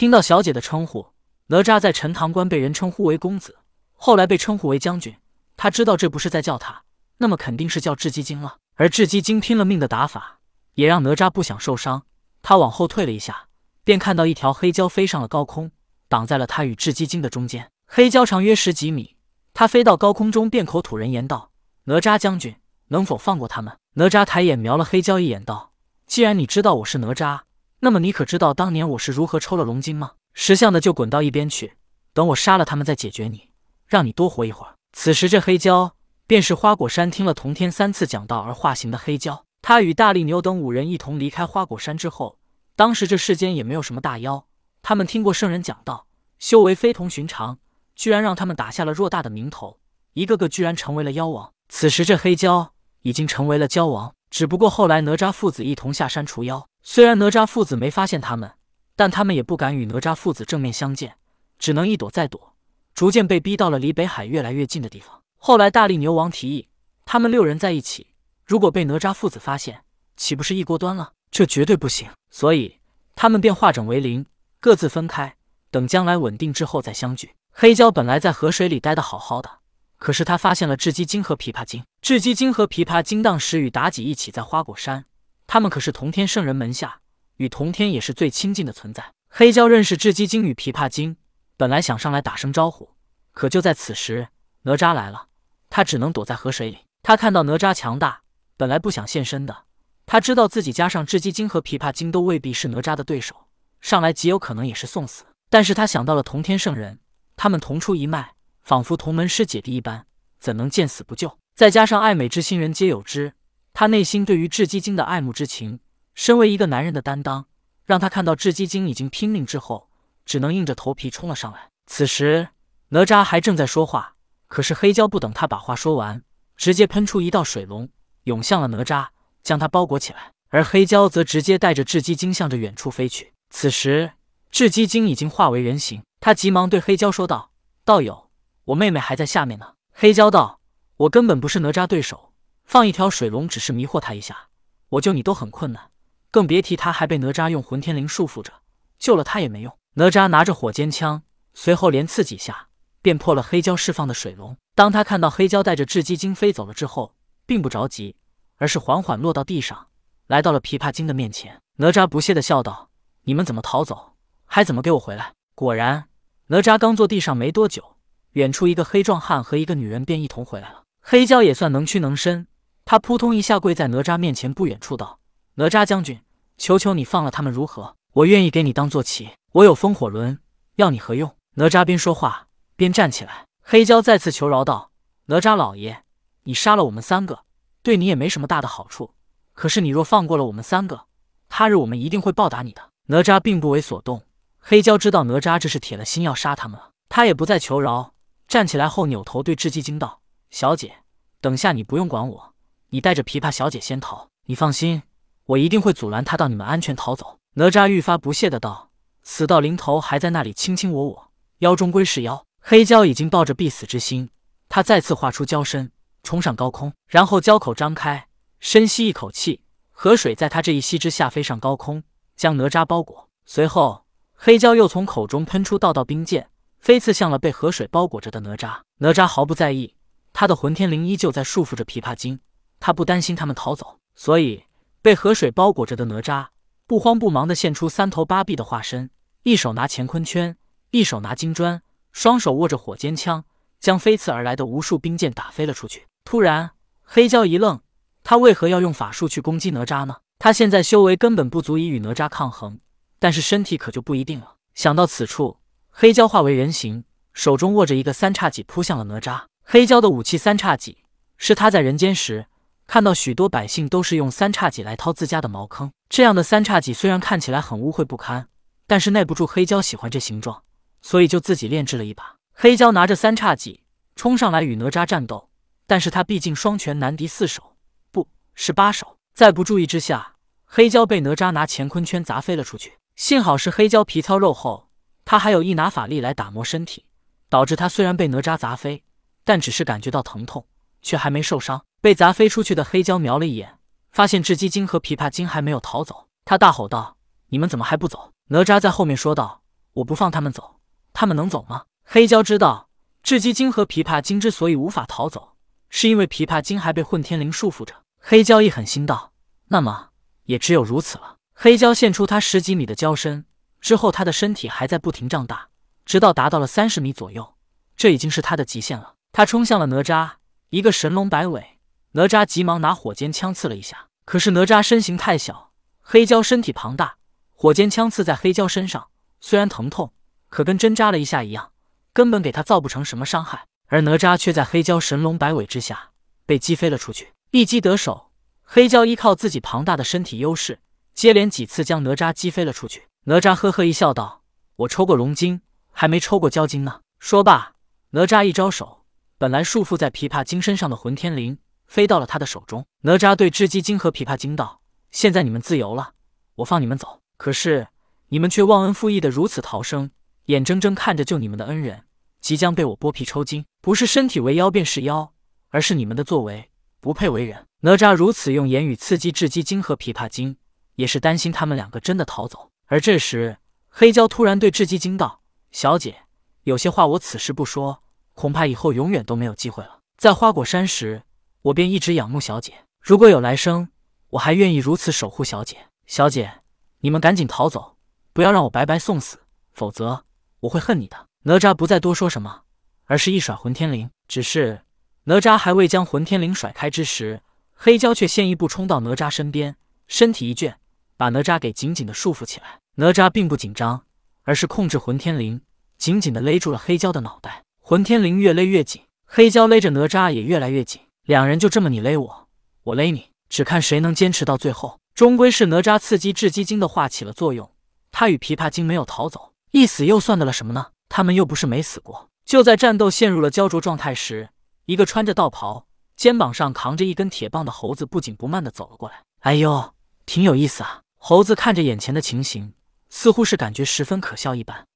听到小姐的称呼，哪吒在陈塘关被人称呼为公子，后来被称呼为将军。他知道这不是在叫他，那么肯定是叫雉鸡精了。而雉鸡精拼了命的打法，也让哪吒不想受伤。他往后退了一下，便看到一条黑蛟飞上了高空，挡在了他与雉鸡精的中间。黑蛟长约十几米，他飞到高空中，便口吐人言道：“哪吒将军，能否放过他们？”哪吒抬眼瞄了黑蛟一眼，道：“既然你知道我是哪吒，那么你可知道当年我是如何抽了龙筋吗？识相的就滚到一边去，等我杀了他们再解决你，让你多活一会儿。”此时，这黑蛟便是花果山听了童天三次讲道而化形的黑蛟。他与大力牛等五人一同离开花果山之后，当时这世间也没有什么大妖。他们听过圣人讲道，修为非同寻常，居然让他们打下了偌大的名头，一个个居然成为了妖王。此时，这黑蛟已经成为了蛟王。只不过后来哪吒父子一同下山除妖，虽然哪吒父子没发现他们，但他们也不敢与哪吒父子正面相见，只能一躲再躲。逐渐被逼到了离北海越来越近的地方。后来大力牛王提议，他们六人在一起，如果被哪吒父子发现，岂不是一锅端了？这绝对不行。所以他们便化整为零，各自分开，等将来稳定之后再相聚。黑蛟本来在河水里待得好好的，可是他发现了雉鸡精和琵琶精。雉鸡精和琵琶精当时与妲己一起在花果山，他们可是同天圣人门下，与同天也是最亲近的存在。黑蛟认识雉鸡精与琵琶精。本来想上来打声招呼，可就在此时，哪吒来了，他只能躲在河水里。他看到哪吒强大，本来不想现身的。他知道自己加上雉鸡精和琵琶精都未必是哪吒的对手，上来极有可能也是送死。但是他想到了同天圣人，他们同出一脉，仿佛同门师姐弟一般，怎能见死不救？再加上爱美之心人皆有之，他内心对于雉鸡精的爱慕之情，身为一个男人的担当，让他看到雉鸡精已经拼命之后。只能硬着头皮冲了上来。此时哪吒还正在说话，可是黑蛟不等他把话说完，直接喷出一道水龙，涌向了哪吒，将他包裹起来。而黑蛟则直接带着雉鸡精向着远处飞去。此时雉鸡精已经化为人形，他急忙对黑蛟说道：“道友，我妹妹还在下面呢。”黑蛟道：“我根本不是哪吒对手，放一条水龙只是迷惑他一下，我救你都很困难，更别提他还被哪吒用混天绫束缚着，救了他也没用。”哪吒拿着火尖枪，随后连刺几下，便破了黑蛟释放的水龙。当他看到黑蛟带着雉鸡精飞走了之后，并不着急，而是缓缓落到地上，来到了琵琶精的面前。哪吒不屑地笑道：“你们怎么逃走？还怎么给我回来？”果然，哪吒刚坐地上没多久，远处一个黑壮汉和一个女人便一同回来了。黑蛟也算能屈能伸，他扑通一下跪在哪吒面前不远处道：“哪吒将军，求求你放了他们如何？我愿意给你当坐骑。”我有风火轮，要你何用？哪吒边说话边站起来。黑蛟再次求饶道：“哪吒老爷，你杀了我们三个，对你也没什么大的好处。可是你若放过了我们三个，他日我们一定会报答你的。”哪吒并不为所动。黑蛟知道哪吒这是铁了心要杀他们了，他也不再求饶，站起来后扭头对雉鸡精道：“小姐，等下你不用管我，你带着琵琶小姐先逃。你放心，我一定会阻拦他到你们安全逃走。”哪吒愈发不屑的道。死到临头还在那里卿卿我我，妖终归是妖。黑蛟已经抱着必死之心，他再次化出蛟身，冲上高空，然后蛟口张开，深吸一口气，河水在他这一吸之下飞上高空，将哪吒包裹。随后，黑蛟又从口中喷出道道冰箭，飞刺向了被河水包裹着的哪吒。哪吒毫不在意，他的混天绫依旧在束缚着琵琶精，他不担心他们逃走，所以被河水包裹着的哪吒。不慌不忙地现出三头八臂的化身，一手拿乾坤圈，一手拿金砖，双手握着火尖枪，将飞刺而来的无数冰箭打飞了出去。突然，黑蛟一愣，他为何要用法术去攻击哪吒呢？他现在修为根本不足以与哪吒抗衡，但是身体可就不一定了。想到此处，黑蛟化为人形，手中握着一个三叉戟，扑向了哪吒。黑蛟的武器三叉戟，是他在人间时。看到许多百姓都是用三叉戟来掏自家的茅坑，这样的三叉戟虽然看起来很污秽不堪，但是耐不住黑蛟喜欢这形状，所以就自己炼制了一把。黑蛟拿着三叉戟冲上来与哪吒战斗，但是他毕竟双拳难敌四手，不是八手，在不注意之下，黑蛟被哪吒拿乾坤圈砸飞了出去。幸好是黑蛟皮糙肉厚，他还有一拿法力来打磨身体，导致他虽然被哪吒砸飞，但只是感觉到疼痛，却还没受伤。被砸飞出去的黑蛟瞄了一眼，发现雉鸡精和琵琶精还没有逃走，他大吼道：“你们怎么还不走？”哪吒在后面说道：“我不放他们走，他们能走吗？黑蛟知道，雉鸡精和琵琶精之所以无法逃走，是因为琵琶精还被混天绫束缚着。黑蛟一狠心道：“那么也只有如此了。”黑蛟现出他十几米的蛟身之后，他的身体还在不停胀大，直到达到了三十米左右，这已经是他的极限了。他冲向了哪吒，一个神龙摆尾，哪吒急忙拿火尖枪刺了一下，可是哪吒身形太小，黑蛟身体庞大，火尖枪刺在黑蛟身上，虽然疼痛，可跟针扎了一下一样，根本给他造不成什么伤害。而哪吒却在黑蛟神龙摆尾之下被击飞了出去，一击得手。黑蛟依靠自己庞大的身体优势。接连几次将哪吒击飞了出去。哪吒呵呵一笑，道：“我抽过龙筋，还没抽过蛟筋呢。”说罢，哪吒一招手，本来束缚在琵琶精身上的混天绫飞到了他的手中。哪吒对雉鸡精和琵琶精道：“现在你们自由了，我放你们走。可是你们却忘恩负义的如此逃生，眼睁睁看着救你们的恩人即将被我剥皮抽筋，不是身体为妖便是妖，而是你们的作为不配为人。”哪吒如此用言语刺激雉鸡精和琵琶精。也是担心他们两个真的逃走，而这时黑蛟突然对雉鸡精道：“小姐，有些话我此时不说，恐怕以后永远都没有机会了。在花果山时，我便一直仰慕小姐，如果有来生，我还愿意如此守护小姐。小姐，你们赶紧逃走，不要让我白白送死，否则我会恨你的。”哪吒不再多说什么，而是一甩混天绫。只是哪吒还未将混天绫甩开之时，黑蛟却先一步冲到哪吒身边，身体一卷。把哪吒给紧紧的束缚起来。哪吒并不紧张，而是控制混天绫，紧紧的勒住了黑蛟的脑袋。混天绫越勒越紧，黑蛟勒着哪吒也越来越紧。两人就这么你勒我，我勒你，只看谁能坚持到最后。终归是哪吒刺激雉鸡精的话起了作用，他与琵琶精没有逃走，一死又算得了什么呢？他们又不是没死过。就在战斗陷入了焦灼状态时，一个穿着道袍、肩膀上扛着一根铁棒的猴子不紧不慢的走了过来。哎呦，挺有意思啊！猴子看着眼前的情形，似乎是感觉十分可笑一般。